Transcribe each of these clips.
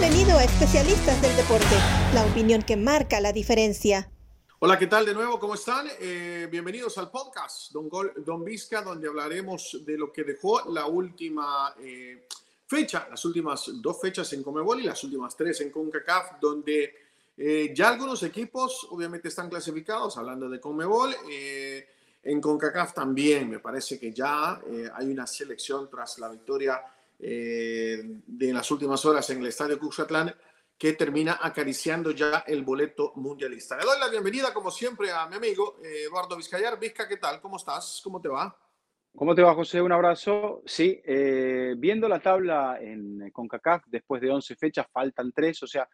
Bienvenido a Especialistas del Deporte, la opinión que marca la diferencia. Hola, ¿qué tal de nuevo? ¿Cómo están? Eh, bienvenidos al podcast Don, Gol, Don Vizca, donde hablaremos de lo que dejó la última eh, fecha, las últimas dos fechas en Comebol y las últimas tres en CONCACAF, donde eh, ya algunos equipos obviamente están clasificados, hablando de Comebol. en CONCACAF también me parece que ya hay una selección tras la victoria eh, de las últimas horas en el estadio Cuxatlán que termina acariciando ya el boleto mundialista. Le doy la bienvenida, como siempre, a mi amigo eh, Eduardo Vizcayar. Vizca, ¿qué tal? ¿Cómo estás? ¿Cómo te va? ¿Cómo te va, José? Un abrazo. Sí, eh, viendo la tabla en CONCACAF, después de 11 fechas, faltan 3, o sea,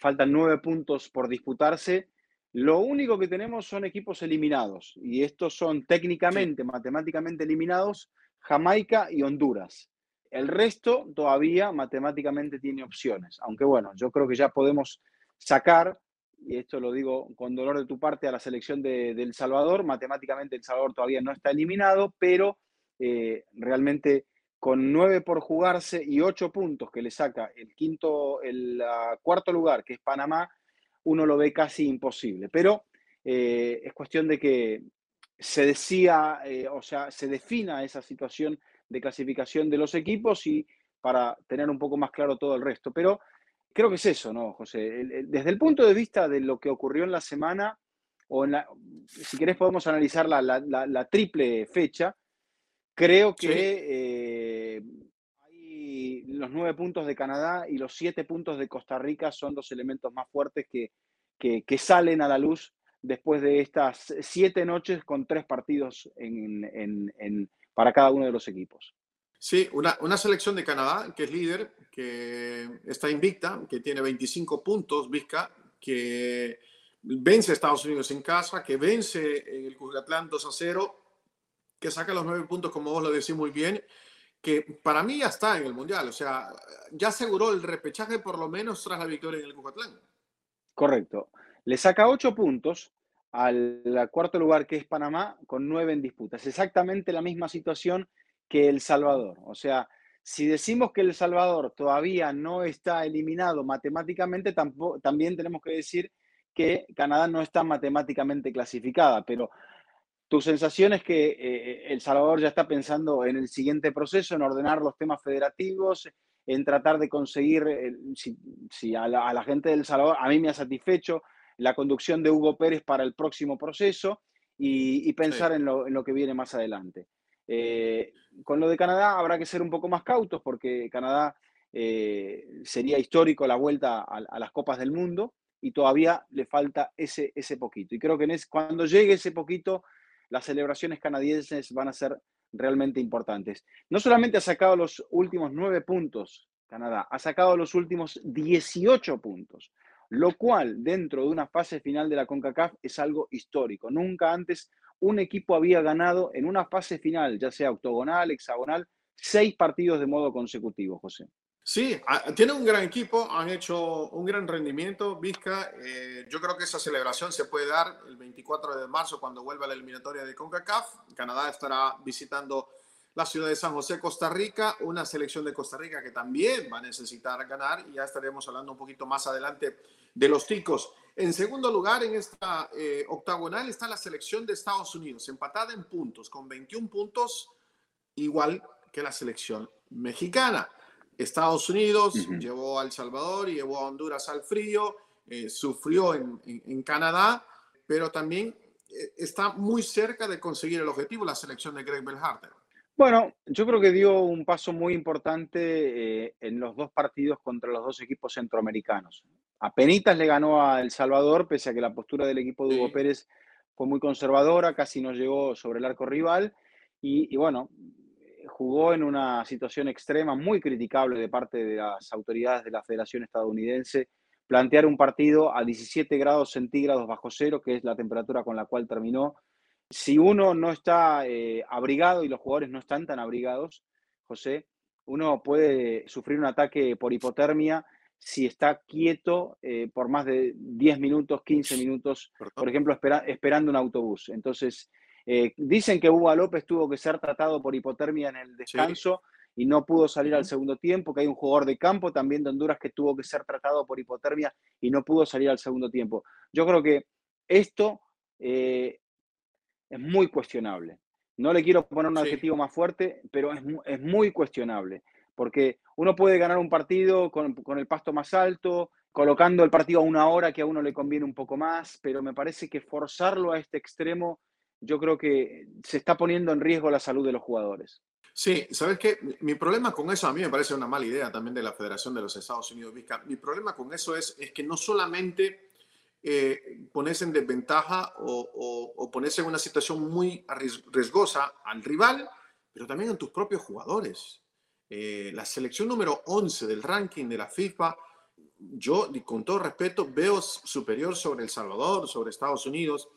faltan 9 puntos por disputarse. Lo único que tenemos son equipos eliminados, y estos son técnicamente, matemáticamente eliminados Jamaica y Honduras. El resto todavía matemáticamente tiene opciones, aunque bueno, yo creo que ya podemos sacar, y esto lo digo con dolor de tu parte, a la selección de, El Salvador. Matemáticamente El Salvador todavía no está eliminado, pero eh, realmente con nueve por jugarse y ocho puntos que le saca el quinto, el cuarto lugar, que es Panamá, uno lo ve casi imposible. Pero eh, es cuestión de que se decía, eh, o sea, se defina esa situación de clasificación de los equipos y para tener un poco más claro todo el resto. Pero creo que es eso, ¿no, José? Desde el punto de vista de lo que ocurrió en la semana, o en la, si querés podemos analizar la, triple fecha, creo que eh, los nueve puntos de Canadá y los siete puntos de Costa Rica son los elementos más fuertes que, que salen a la luz después de estas siete noches con tres partidos para cada uno de los equipos. Sí, una, selección de Canadá que es líder, que está invicta, que tiene 25 puntos, Vizca, que vence a Estados Unidos en casa, que vence en el Cujatlán 2 a 0, que saca los nueve puntos, como vos lo decís muy bien, que para mí ya está en el Mundial, o sea, ya aseguró el repechaje por lo menos tras la victoria en el Cujatlán. Correcto. Le saca ocho puntos al cuarto lugar, que es Panamá, con nueve en disputa. Es exactamente la misma situación que El Salvador. O sea, si decimos que El Salvador todavía no está eliminado matemáticamente, también tenemos que decir que Canadá no está matemáticamente clasificada, pero tu sensación es que eh, El Salvador ya está pensando en el siguiente proceso, en ordenar los temas federativos, en tratar de conseguir, eh, si, la, a, la, gente del Salvador, a mí me ha satisfecho, la conducción de Hugo Pérez para el próximo proceso y, pensar en, lo, que viene más adelante. Eh, con lo de Canadá habrá que ser un poco más cautos porque Canadá eh, sería histórico la vuelta a, las Copas del Mundo y todavía le falta ese, ese poquito. Y creo que en cuando llegue ese poquito, las celebraciones canadienses van a ser realmente importantes. No solamente ha sacado los últimos nueve puntos Canadá, ha sacado los últimos 18 puntos lo cual dentro de una fase final de la CONCACAF es algo histórico. Nunca antes un equipo había ganado en una fase final, ya sea octogonal, hexagonal, seis partidos de modo consecutivo, José. Sí, tiene un gran equipo, han hecho un gran rendimiento, Vizca. Eh, yo creo que esa celebración se puede dar el 24 de marzo cuando vuelva la eliminatoria de CONCACAF. Canadá estará visitando la ciudad de San José, Costa Rica, una selección de Costa Rica que también va a necesitar ganar y ya estaremos hablando un poquito más adelante de los ticos. En segundo lugar, en esta eh, octagonal está la selección de Estados Unidos, empatada en puntos, con 21 puntos, igual que la selección mexicana. Estados Unidos llevó a El Salvador y llevó a Honduras al frío, eh, sufrió en, en, Canadá, pero también eh, está muy cerca de conseguir el objetivo, la selección de Greg Belharter. Bueno, yo creo que dio un paso muy importante eh, en los dos partidos contra los dos equipos centroamericanos. A Penitas le ganó a El Salvador, pese a que la postura del equipo de Hugo Pérez fue muy conservadora, casi no llegó sobre el arco rival. Y, bueno, jugó en una situación extrema, muy criticable de parte de las autoridades de la Federación Estadounidense, plantear un partido a 17 grados centígrados bajo cero, que es la temperatura con la cual terminó si uno no está eh, abrigado y los jugadores no están tan abrigados, José, uno puede sufrir un ataque por hipotermia si está quieto eh, por más de 10 minutos, 15 minutos, por ejemplo, esperando un autobús. Entonces, eh, dicen que Hugo López tuvo que ser tratado por hipotermia en el descanso y no pudo salir al segundo tiempo, que hay un jugador de campo también de Honduras que tuvo que ser tratado por hipotermia y no pudo salir al segundo tiempo. Yo creo que esto eh, es muy cuestionable. No le quiero poner un adjetivo más fuerte, pero es, muy cuestionable, porque uno puede ganar un partido con, con el pasto más alto, colocando el partido a una hora que a uno le conviene un poco más, pero me parece que forzarlo a este extremo, yo creo que se está poniendo en riesgo la salud de los jugadores. Sí, ¿sabes qué? Mi problema con eso, a mí me parece una mala idea también de la Federación de los Estados Unidos. Mi problema con eso es, es que no solamente eh, ponerse en desventaja o, o, ponerse en una situación muy riesgosa al rival, pero también en tus propios jugadores. Eh, la selección número 11 del ranking de la FIFA yo, con todo respeto, veo superior sobre El Salvador, sobre Estados Unidos.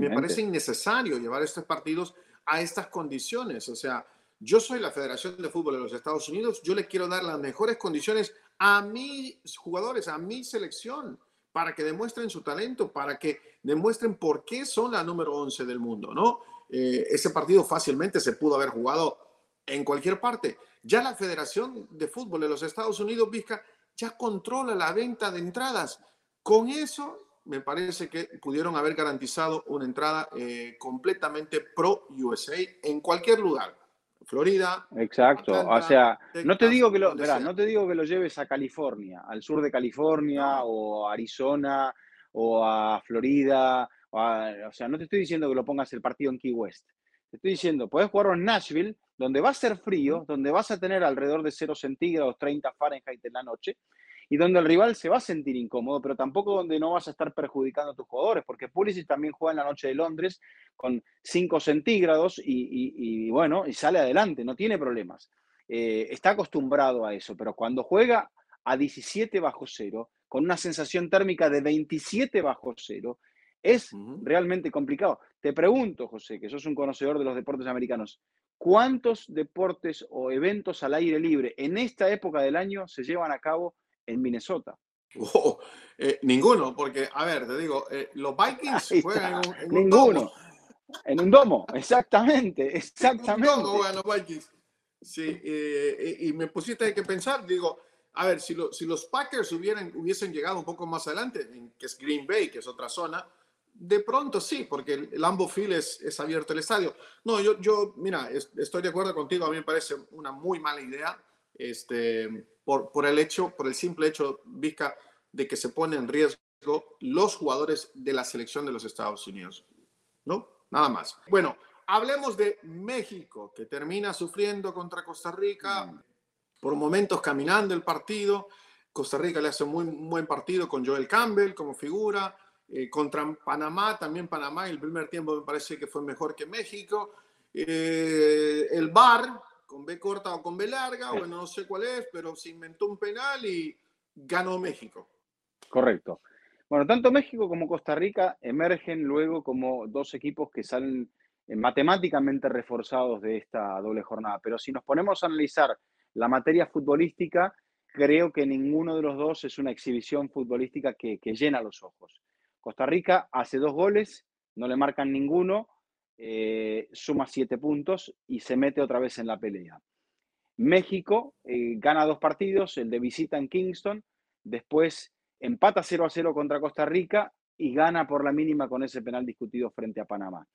Me parece innecesario llevar estos partidos a estas condiciones. O sea, yo soy la Federación de Fútbol de los Estados Unidos, yo le quiero dar las mejores condiciones a mis jugadores, a mi selección, para que demuestren su talento, para que demuestren por qué son la número 11 del mundo, ¿no? Eh, ese partido fácilmente se pudo haber jugado en cualquier parte. Ya la Federación de Fútbol de los Estados Unidos, Vizca, ya controla la venta de entradas. Con eso, me parece que pudieron haber garantizado una entrada eh, completamente pro USA en cualquier lugar. Florida. Exacto. o sea, no te digo que lo, no te digo que lo lleves a California, al sur de California o a Arizona o a Florida. O, sea, no te estoy diciendo que lo pongas el partido en Key West. Te estoy diciendo, puedes jugarlo en Nashville, donde va a ser frío, donde vas a tener alrededor de 0 centígrados, 30 Fahrenheit en la noche, y donde el rival se va a sentir incómodo, pero tampoco donde no vas a estar perjudicando a tus jugadores, porque Pulisic también juega en la noche de Londres con 5 centígrados y, bueno, y sale adelante, no tiene problemas. Eh, está acostumbrado a eso, pero cuando juega a 17 bajo cero, con una sensación térmica de 27 bajo cero, es realmente complicado. Te pregunto, José, que sos un conocedor de los deportes americanos, ¿cuántos deportes o eventos al aire libre en esta época del año se llevan a cabo en Minnesota? Oh, eh, ninguno, porque, a ver, te digo, eh, los Vikings juegan en un, en ninguno. domo. En un domo, exactamente, exactamente. En un domo juegan los Vikings. Sí, eh, y me pusiste que pensar, digo, a ver, si, si los Packers hubieran, hubiesen llegado un poco más adelante, que es Green Bay, que es otra zona, de pronto sí, porque el Lambo Field es, es, abierto el estadio. No, yo, yo mira, estoy de acuerdo contigo, a mí me parece una muy mala idea, este, por, por el hecho, por el simple hecho, Vizca, de que se pone en riesgo los jugadores de la selección de los Estados Unidos. ¿No? Nada más. Bueno, hablemos de México, que termina sufriendo contra Costa Rica, mm. por momentos caminando el partido. Costa Rica le hace muy buen partido con Joel Campbell como figura. Eh, contra Panamá, también Panamá, el primer tiempo me parece que fue mejor que México. Eh, el VAR, con B corta o con B larga, bueno, no sé cuál es, pero se inventó un penal y ganó México. Correcto. Bueno, tanto México como Costa Rica emergen luego como dos equipos que salen eh, matemáticamente reforzados de esta doble jornada. Pero si nos ponemos a analizar la materia futbolística, creo que ninguno de los dos es una exhibición futbolística que llena los ojos. Costa Rica hace dos goles, no le marcan ninguno, eh, suma siete puntos y se mete otra vez en la pelea. México eh, gana dos partidos, el de visita en Kingston, después empata 0 a 0 contra Costa Rica y gana por la mínima con ese penal discutido frente a Panamá.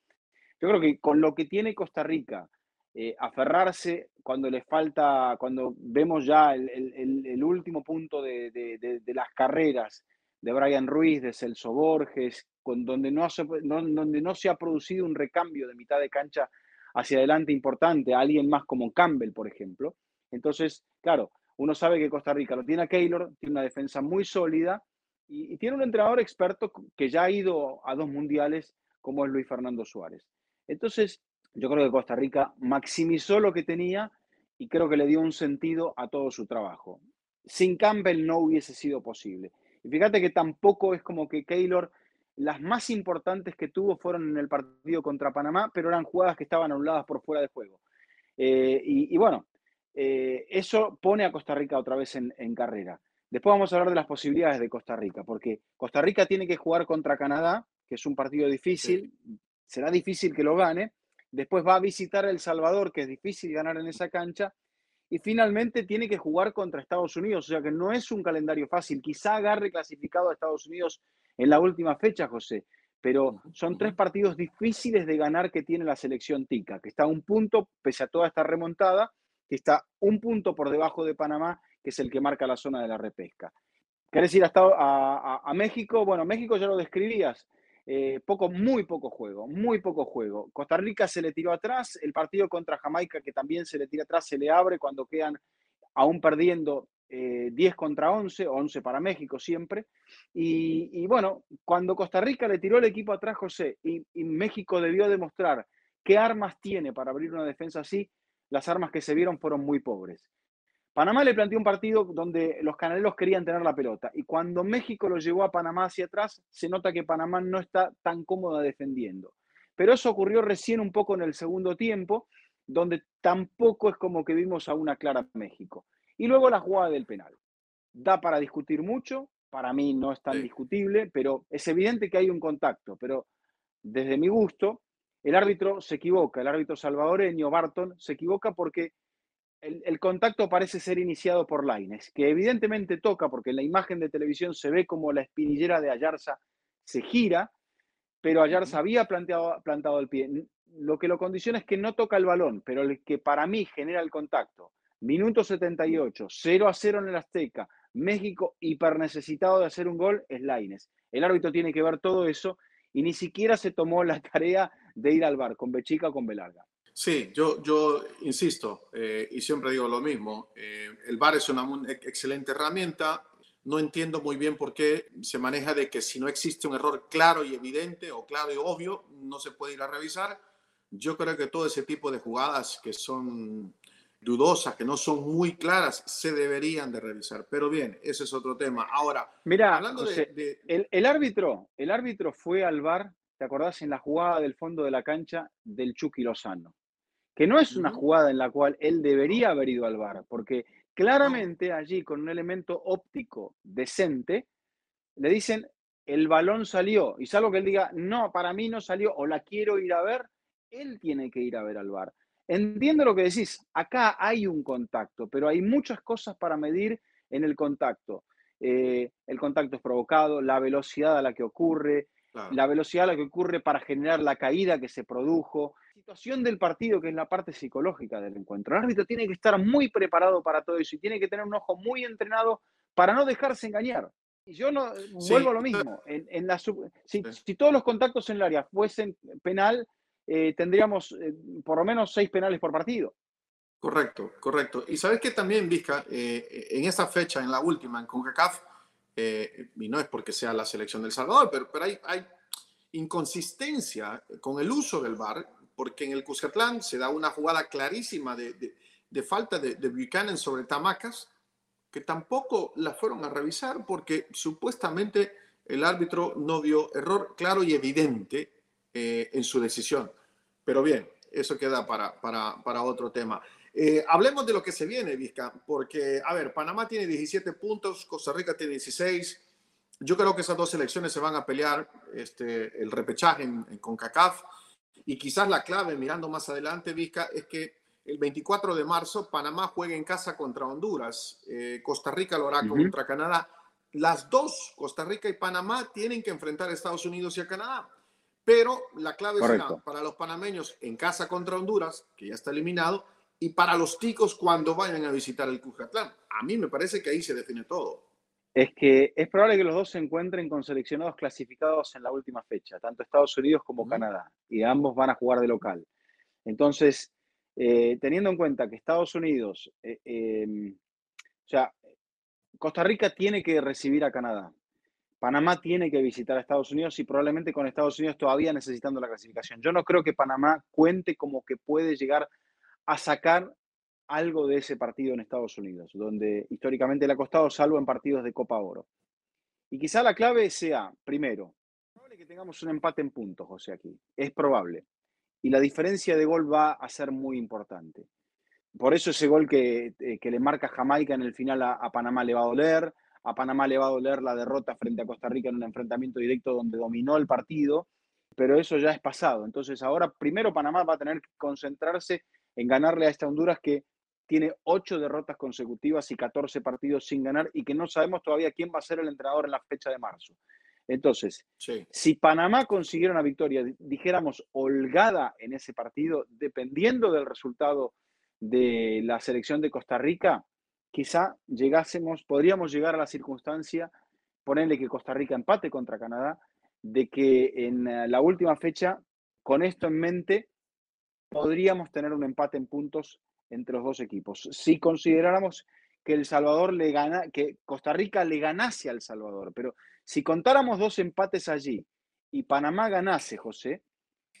Yo creo que con lo que tiene Costa Rica, eh, aferrarse cuando le falta, cuando vemos ya el, último punto de las carreras, de Brian Ruiz, de Celso Borges, con, donde, no, se, donde no se ha producido un recambio de mitad de cancha hacia adelante importante, alguien más como Campbell, por ejemplo. Entonces, claro, uno sabe que Costa Rica lo tiene a Keylor, tiene una defensa muy sólida y, tiene un entrenador experto que ya ha ido a dos mundiales, como es Luis Fernando Suárez. Entonces, yo creo que Costa Rica maximizó lo que tenía y creo que le dio un sentido a todo su trabajo. Sin Campbell no hubiese sido posible. Y fíjate que tampoco es como que Keylor, las más importantes que tuvo fueron en el partido contra Panamá, pero eran jugadas que estaban anuladas por fuera de juego. Eh, y, bueno, eh, eso pone a Costa Rica otra vez en, carrera. Después vamos a hablar de las posibilidades de Costa Rica, porque Costa Rica tiene que jugar contra Canadá, que es un partido difícil, será difícil que lo gane. Después va a visitar El Salvador, que es difícil ganar en esa cancha. Y finalmente tiene que jugar contra Estados Unidos, o sea que no es un calendario fácil. Quizá agarre clasificado a Estados Unidos en la última fecha, José, pero son tres partidos difíciles de ganar que tiene la selección tica, que está a un punto, pese a toda esta remontada, que está un punto por debajo de Panamá, que es el que marca la zona de la repesca. ¿Querés ir hasta a, a, México? Bueno, México ya lo describías. Eh, poco, muy poco juego, muy poco juego. Costa Rica se le tiró atrás, el partido contra Jamaica que también se le tira atrás se le abre cuando quedan aún perdiendo 10 eh, contra 11, 11 para México siempre. Y, bueno, cuando Costa Rica le tiró el equipo atrás, José, y México debió demostrar qué armas tiene para abrir una defensa así, las armas que se vieron fueron muy pobres. Panamá le planteó un partido donde los canaleros querían tener la pelota y cuando México lo llevó a Panamá hacia atrás, se nota que Panamá no está tan cómoda defendiendo. Pero eso ocurrió recién un poco en el segundo tiempo, donde tampoco es como que vimos a una clara México. Y luego la jugada del penal. Da para discutir mucho, para mí no es tan discutible, pero es evidente que hay un contacto. Pero desde mi gusto, el árbitro se equivoca, el árbitro salvadoreño, Barton, se equivoca porque el, contacto parece ser iniciado por Laines, que evidentemente toca porque en la imagen de televisión se ve como la espinillera de Ayarza se gira, pero Ayarza había planteado, plantado el pie. Lo que lo condiciona es que no toca el balón, pero el que para mí genera el contacto. Minuto 78, 0 a 0 en el Azteca, México hiper necesitado de hacer un gol es Laines. El árbitro tiene que ver todo eso y ni siquiera se tomó la tarea de ir al bar con Bechica o con Belarga. Sí, yo, yo insisto eh, y siempre digo lo mismo, eh, el VAR es una excelente herramienta, no entiendo muy bien por qué se maneja de que si no existe un error claro y evidente o claro y obvio, no se puede ir a revisar. Yo creo que todo ese tipo de jugadas que son dudosas, que no son muy claras, se deberían de revisar. Pero bien, ese es otro tema. Ahora, mira, hablando de, El, el, árbitro, el árbitro fue al VAR ¿te acordás? En la jugada del fondo de la cancha del Chucky Lozano. Que no es una jugada en la cual él debería haber ido al bar, porque claramente allí con un elemento óptico decente, le dicen, el balón salió, y salvo que él diga, no, para mí no salió, o la quiero ir a ver, él tiene que ir a ver al bar. Entiendo lo que decís, acá hay un contacto, pero hay muchas cosas para medir en el contacto. Eh, el contacto es provocado, la velocidad a la que ocurre, la velocidad a la que ocurre para generar la caída que se produjo, situación del partido, que es la parte psicológica del encuentro. El árbitro tiene que estar muy preparado para todo eso y tiene que tener un ojo muy entrenado para no dejarse engañar. Y yo no vuelvo a lo mismo. En, la si, todos los contactos en el área fuesen penal, eh, tendríamos eh, por lo menos seis penales por partido. Correcto, correcto. Y sabes que también, Vizca, eh, en esa fecha, en la última, en CONCACAF, eh, y no es porque sea la selección del Salvador, pero, pero hay, hay, inconsistencia con el uso del VAR, porque en el Cuscatlán se da una jugada clarísima de, de, falta de, de, Buchanan sobre Tamacas, que tampoco la fueron a revisar porque supuestamente el árbitro no vio error claro y evidente eh, en su decisión. Pero bien, eso queda para, para, para otro tema. Eh, hablemos de lo que se viene, Vizca, porque, a ver, Panamá tiene 17 puntos, Costa Rica tiene 16. Yo creo que esas dos selecciones se van a pelear este, el repechaje en, CONCACAF. Y quizás la clave, mirando más adelante, Vizca, es que el 24 de marzo Panamá juega en casa contra Honduras. Eh, Costa Rica lo hará contra Canadá. Las dos, Costa Rica y Panamá, tienen que enfrentar a Estados Unidos y a Canadá. Pero la clave será para los panameños en casa contra Honduras, que ya está eliminado, y para los ticos cuando vayan a visitar el Cuscatlán. A mí me parece que ahí se define todo. Es que es probable que los dos se encuentren con seleccionados clasificados en la última fecha, tanto Estados Unidos como Canadá, y ambos van a jugar de local. Entonces, eh, teniendo en cuenta que Estados Unidos, eh, em, o sea, Costa Rica tiene que recibir a Canadá, Panamá tiene que visitar a Estados Unidos y probablemente con Estados Unidos todavía necesitando la clasificación. Yo no creo que Panamá cuente como que puede llegar a sacar algo de ese partido en Estados Unidos, donde históricamente le ha costado, salvo en partidos de Copa Oro. Y quizá la clave sea, primero, es probable que tengamos un empate en puntos, José, aquí. Es probable. Y la diferencia de gol va a ser muy importante. Por eso ese gol que, eh, que le marca Jamaica en el final a, a, Panamá le va a doler. A Panamá le va a doler la derrota frente a Costa Rica en un enfrentamiento directo donde dominó el partido, pero eso ya es pasado. Entonces ahora primero Panamá va a tener que concentrarse en ganarle a esta Honduras que tiene ocho derrotas consecutivas y 14 partidos sin ganar y que no sabemos todavía quién va a ser el entrenador en la fecha de marzo. Entonces, si Panamá consiguiera una victoria, dijéramos, holgada en ese partido, dependiendo del resultado de la selección de Costa Rica, quizá llegásemos, podríamos llegar a la circunstancia, ponerle que Costa Rica empate contra Canadá, de que en eh, la última fecha, con esto en mente, podríamos tener un empate en puntos entre los dos equipos. Si consideráramos que El Salvador le gana, que Costa Rica le ganase al Salvador, pero si contáramos dos empates allí y Panamá ganase, José,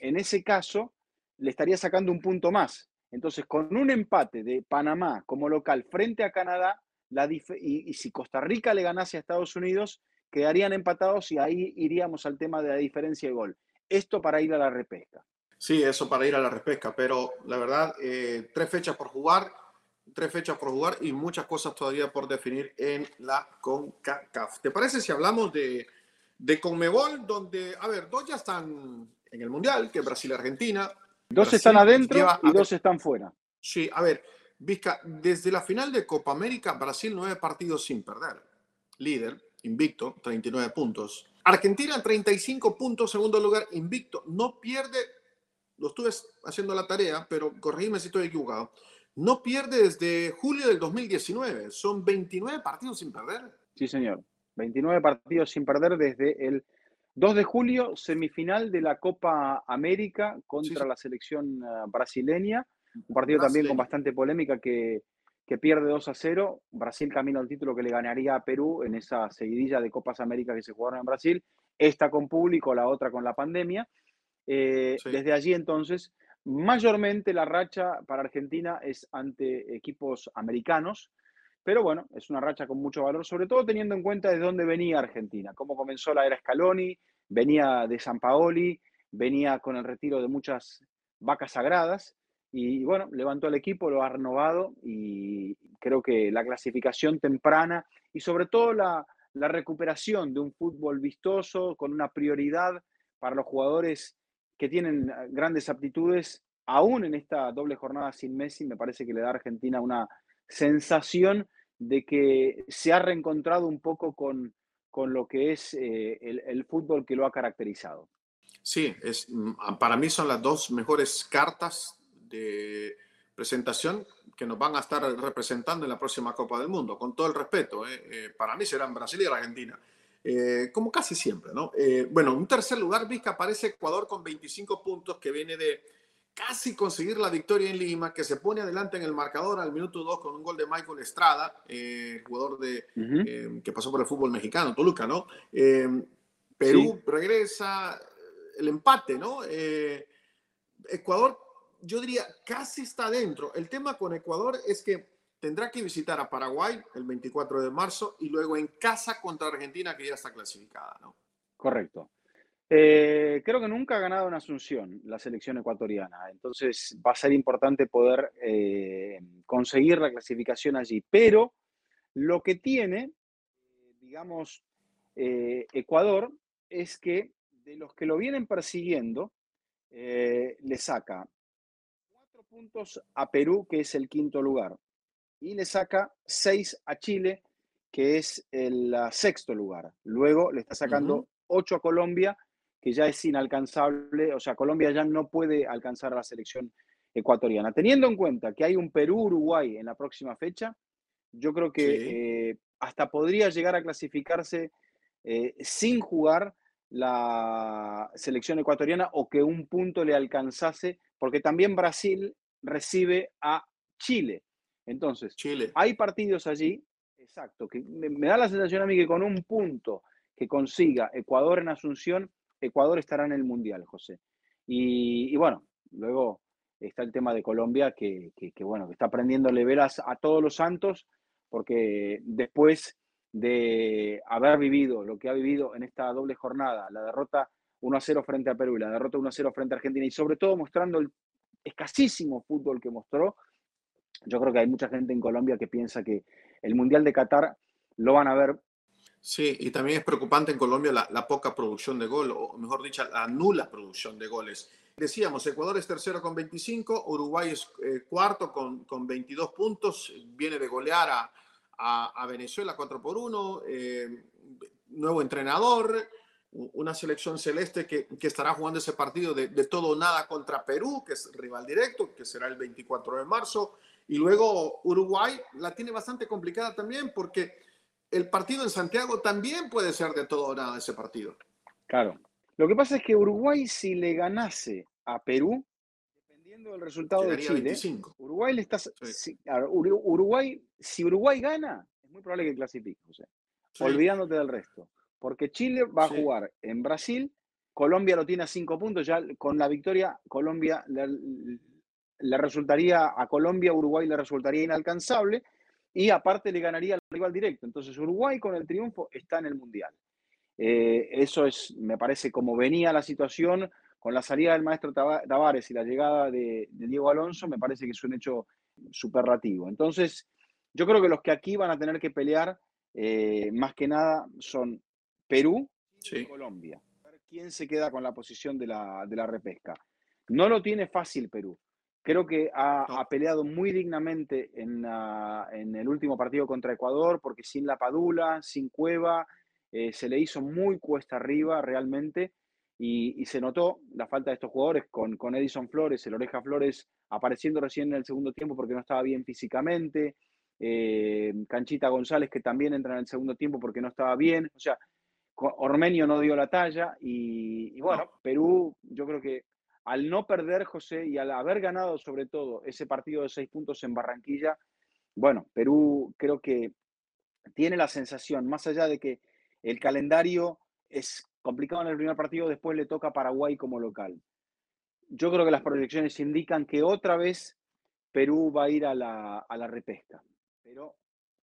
en ese caso le estaría sacando un punto más. Entonces, con un empate de Panamá como local frente a Canadá, la y, si Costa Rica le ganase a Estados Unidos, quedarían empatados y ahí iríamos al tema de la diferencia de gol. Esto para ir a la repesca. Sí, eso para ir a la repesca, pero la verdad, eh, tres fechas por jugar, tres fechas por jugar y muchas cosas todavía por definir en la CONCACAF. ¿Te parece si hablamos de, de Conmebol, donde, a ver, dos ya están en el Mundial, que es Brasil y Argentina, Dos están adentro y dos están fuera. Sí, a ver, Vizca, desde la final de Copa América, Brasil nueve partidos sin perder. Líder, invicto, 39 puntos. Argentina, 35 puntos, segundo lugar, invicto. No pierde, lo estuve haciendo la tarea, pero corrígeme si estoy equivocado. No pierde desde julio del 2019. Son 29 partidos sin perder. Sí, señor. 29 partidos sin perder desde el 2 de julio, semifinal de la Copa América contra la selección eh, brasileña. Un partido también con bastante polémica que, que, pierde 2 a 0. Brasil camina al título que le ganaría a Perú en esa seguidilla de Copas América que se jugaron en Brasil. Esta con público, la otra con la pandemia. Eh, desde allí entonces, mayormente la racha para Argentina es ante equipos americanos. Pero bueno, es una racha con mucho valor, sobre todo teniendo en cuenta de dónde venía Argentina, cómo comenzó la era Scaloni, venía de San Paoli, venía con el retiro de muchas vacas sagradas y bueno, levantó el equipo, lo ha renovado y creo que la clasificación temprana y sobre todo la, la recuperación de un fútbol vistoso con una prioridad para los jugadores que tienen grandes aptitudes, aún en esta doble jornada sin Messi, me parece que le da a Argentina una sensación de que se ha reencontrado un poco con, con lo que es eh, el, fútbol que lo ha caracterizado. Sí, es, mm, para mí son las dos mejores cartas de presentación que nos van a estar representando en la próxima Copa del Mundo, con todo el respeto. Eh, eh, para mí serán Brasil y Argentina, como casi siempre. ¿no? bueno, en tercer lugar, Vizca aparece Ecuador con 25 puntos, que viene de casi conseguir la victoria en Lima, que se pone adelante en el marcador al minuto 2 con un gol de Michael Estrada, eh, jugador de, eh, que pasó por el fútbol mexicano, Toluca, ¿no? Eh, Perú regresa, el empate, ¿no? Ecuador, yo diría, casi está dentro. El tema con Ecuador es que tendrá que visitar a Paraguay el 24 de marzo y luego en casa contra Argentina, que ya está clasificada, ¿no? Correcto. Eh, creo que nunca ha ganado en Asunción la selección ecuatoriana, entonces va a ser importante poder eh, conseguir la clasificación allí. Pero lo que tiene, digamos, eh, Ecuador es que de los que lo vienen persiguiendo, le saca cuatro puntos a Perú, que es el quinto lugar, y le saca seis a Chile, que es el sexto lugar. Luego le está sacando ocho a Colombia que ya es inalcanzable, o sea, Colombia ya no puede alcanzar a la selección ecuatoriana. Teniendo en cuenta que hay un Perú-Uruguay en la próxima fecha, yo creo que eh, hasta podría llegar a clasificarse eh, sin jugar la selección ecuatoriana o que un punto le alcanzase, porque también Brasil recibe a Chile. Entonces, Chile. hay partidos allí, exacto, que me da la sensación a mí que con un punto que consiga Ecuador en Asunción, Ecuador estará en el Mundial, José. Y, bueno, luego está el tema de Colombia, que, bueno, que está aprendiéndole velas a todos los santos, porque después de haber vivido lo que ha vivido en esta doble jornada, la derrota 1 a 0 frente a Perú y la derrota 1 a 0 frente a Argentina, y sobre todo mostrando el escasísimo fútbol que mostró, yo creo que hay mucha gente en Colombia que piensa que el Mundial de Qatar lo van a ver Sí, y también es preocupante en Colombia la, poca producción de gol, o mejor dicho, la nula producción de goles. Decíamos, Ecuador es tercero con 25, Uruguay es eh, cuarto con, con, 22 puntos, viene de golear a, a, Venezuela 4 por 1, eh, nuevo entrenador, una selección celeste que, que estará jugando ese partido de, de, todo o nada contra Perú, que es rival directo, que será el 24 de marzo. Y luego Uruguay la tiene bastante complicada también porque el partido en Santiago también puede ser de todo o nada ese partido. Claro. Lo que pasa es que Uruguay si le ganase a Perú, dependiendo del resultado de Chile, Uruguay le está si, Uruguay si Uruguay gana, es muy probable que clasifique, José. Olvidándote del resto. Porque Chile va a jugar en Brasil, Colombia lo tiene a cinco puntos, ya con la victoria Colombia le, resultaría a Colombia, Uruguay le resultaría inalcanzable y aparte le ganaría al rival directo. Entonces Uruguay con el triunfo está en el Mundial. Eh, eso es, me parece, como venía la situación con la salida del maestro Tavares y la llegada de, Diego Alonso, me parece que es un hecho superlativo. Entonces, yo creo que los que aquí van a tener que pelear, eh, más que nada, son Perú y Colombia. ¿Quién se queda con la posición de la, de la repesca? No lo tiene fácil Perú. Creo que ha, peleado muy dignamente en, en, el último partido contra Ecuador, porque sin la Padula, sin Cueva, eh, se le hizo muy cuesta arriba realmente y, se notó la falta de estos jugadores con, con Edison Flores, el Oreja Flores apareciendo recién en el segundo tiempo porque no estaba bien físicamente, eh, Canchita González que también entra en el segundo tiempo porque no estaba bien, o sea, Ormenio no dio la talla y, bueno, Perú, yo creo que al no perder, José, y al haber ganado sobre todo ese partido de seis puntos en Barranquilla, bueno, Perú creo que tiene la sensación, más allá de que el calendario es complicado en el primer partido, después le toca a Paraguay como local. Yo creo que las proyecciones indican que otra vez Perú va a ir a la, a la repesca, pero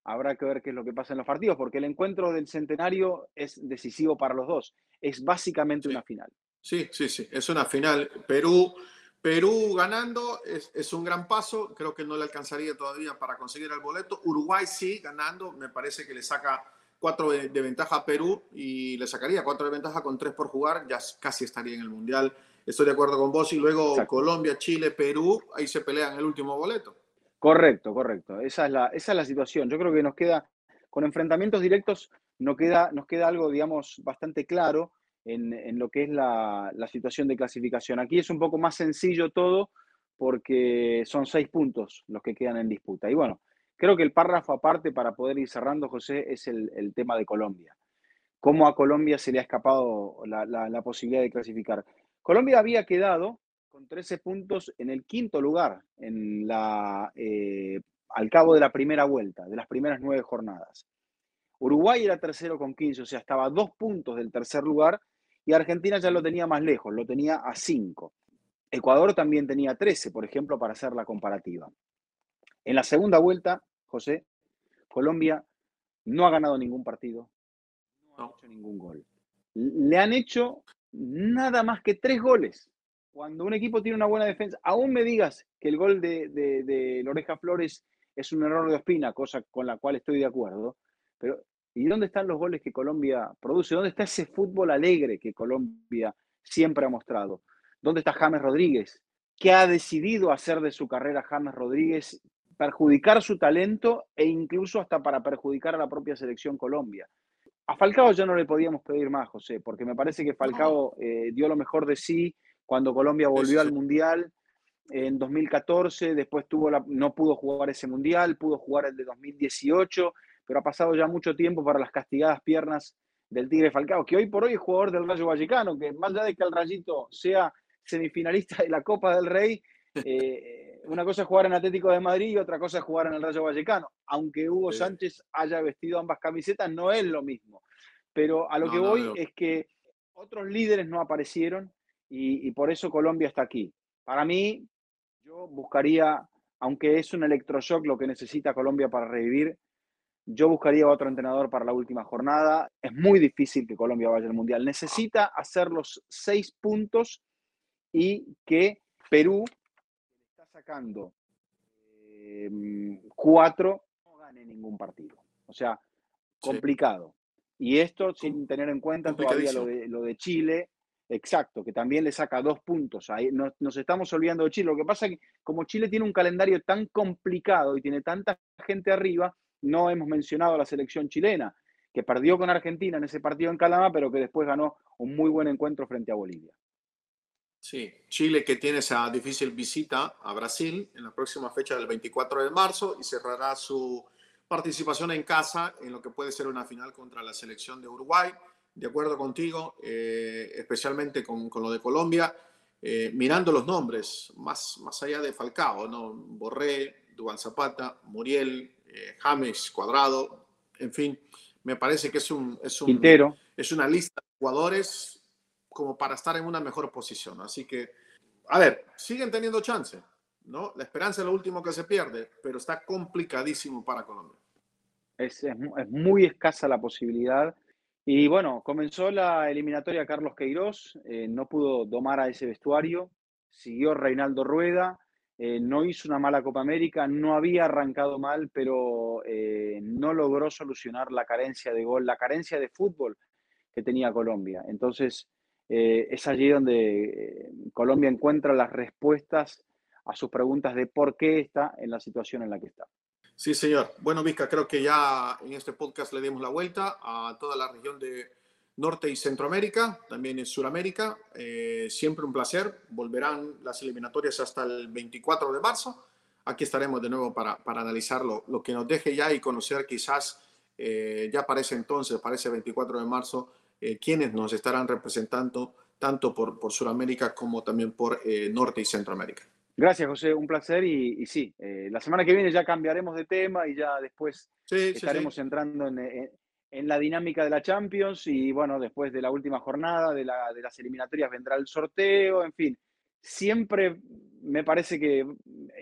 Habrá que ver qué es lo que pasa en los partidos, porque el encuentro del centenario es decisivo para los dos. Es básicamente una final. Sí, sí, sí, es una final. Perú, Perú ganando es, es, un gran paso. Creo que no le alcanzaría todavía para conseguir el boleto. Uruguay sí, ganando. Me parece que le saca cuatro de, ventaja a Perú y le sacaría cuatro de ventaja con tres por jugar. Ya casi estaría en el Mundial. Estoy de acuerdo con vos. Y luego Colombia, Chile, Perú, ahí se pelean el último boleto. Correcto, correcto. Esa es la, esa es la situación. Yo creo que nos queda, con enfrentamientos directos, nos queda, nos queda algo, digamos, bastante claro en, lo que es la, situación de clasificación. Aquí es un poco más sencillo todo porque son seis puntos los que quedan en disputa. Y bueno, creo que el párrafo aparte para poder ir cerrando, José, es el, tema de Colombia. Cómo a Colombia se le ha escapado la, posibilidad de clasificar. Colombia había quedado con 13 puntos en el quinto lugar eh, al cabo de la primera vuelta, de las primeras nueve jornadas. Uruguay era tercero con 15, o sea, estaba a dos puntos del tercer lugar y Argentina ya lo tenía más lejos, lo tenía a cinco. Ecuador también tenía 13, por ejemplo, para hacer la comparativa. En la segunda vuelta, José, Colombia no ha ganado ningún partido, no ha hecho ningún gol. Le han hecho nada más que tres goles cuando un equipo tiene una buena defensa, aún me digas que el gol de, de, Loreja Flores es un error de Ospina, cosa con la cual estoy de acuerdo, pero ¿y dónde están los goles que Colombia produce? ¿Dónde está ese fútbol alegre que Colombia siempre ha mostrado? ¿Dónde está James Rodríguez? ¿Qué ha decidido hacer de su carrera James Rodríguez? Perjudicar su talento e incluso hasta para perjudicar a la propia selección Colombia. A Falcao ya no le podíamos pedir más, José, porque me parece que Falcao eh, dio lo mejor de sí cuando Colombia volvió al Mundial en 2014, después tuvo la, no pudo jugar ese Mundial, pudo jugar el de 2018, pero ha pasado ya mucho tiempo para las castigadas piernas del Tigre Falcao, que hoy por hoy es jugador del Rayo Vallecano, que más allá de que el Rayito sea semifinalista de la Copa del Rey, eh, una cosa es jugar en Atlético de Madrid y otra cosa es jugar en el Rayo Vallecano. Aunque Hugo Sánchez haya vestido ambas camisetas, no es lo mismo. Pero a lo que voy es que otros líderes no aparecieron y, por eso Colombia está aquí. Para mí, yo buscaría, aunque es un electroshock lo que necesita Colombia para revivir, yo buscaría otro entrenador para la última jornada. Es muy difícil que Colombia vaya al Mundial. Necesita hacer los seis puntos y que Perú, está sacando eh, cuatro, no gane ningún partido. O sea, complicado. Y esto sin tener en cuenta todavía lo de, lo de Chile, Exacto, que también le saca dos puntos. Ahí nos, nos, estamos olvidando de Chile. Lo que pasa es que como Chile tiene un calendario tan complicado y tiene tanta gente arriba, no hemos mencionado a la selección chilena, que perdió con Argentina en ese partido en Calama, pero que después ganó un muy buen encuentro frente a Bolivia. Sí, Chile que tiene esa difícil visita a Brasil en la próxima fecha del 24 de marzo y cerrará su participación en casa en lo que puede ser una final contra la selección de Uruguay. De acuerdo contigo, eh, especialmente con, con, lo de Colombia, eh, mirando los nombres, más, más allá de Falcao, ¿no? Borré, Duan Zapata, Muriel, eh, James, Cuadrado, en fin, me parece que es, un, es, un, es una lista de jugadores como para estar en una mejor posición. Así que, a ver, siguen teniendo chance, ¿no? La esperanza es lo último que se pierde, pero está complicadísimo para Colombia. Es, es, es muy escasa la posibilidad. Y bueno, comenzó la eliminatoria Carlos Queiroz, eh, no pudo domar a ese vestuario, siguió Reinaldo Rueda, eh, no hizo una mala Copa América, no había arrancado mal, pero eh, no logró solucionar la carencia de gol, la carencia de fútbol que tenía Colombia. Entonces, eh, es allí donde Colombia encuentra las respuestas a sus preguntas de por qué está en la situación en la que está. Sí, señor. Bueno, Vizca, creo que ya en este podcast le dimos la vuelta a toda la región de Norte y Centroamérica, también en Sudamérica. Eh, siempre un placer. Volverán las eliminatorias hasta el 24 de marzo. Aquí estaremos de nuevo para, para analizar lo, lo, que nos deje ya y conocer quizás eh, ya para ese entonces, para ese 24 de marzo, eh, quienes nos estarán representando tanto por, por Sudamérica como también por eh, Norte y Centroamérica. Gracias, José. Un placer. Y, y sí, eh, la semana que viene ya cambiaremos de tema y ya después sí, estaremos sí, sí. entrando en, en en la dinámica de la Champions y bueno, después de la última jornada de, la, de, las eliminatorias vendrá el sorteo, en fin, siempre me parece que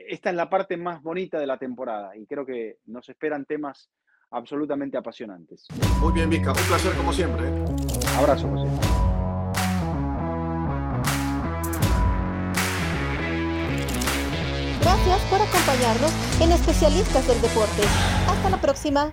esta es la parte más bonita de la temporada y creo que nos esperan temas absolutamente apasionantes. Muy bien, Vizca, un placer como siempre. Abrazo, José. Gracias por acompañarnos en Especialistas del Deporte. Hasta la próxima.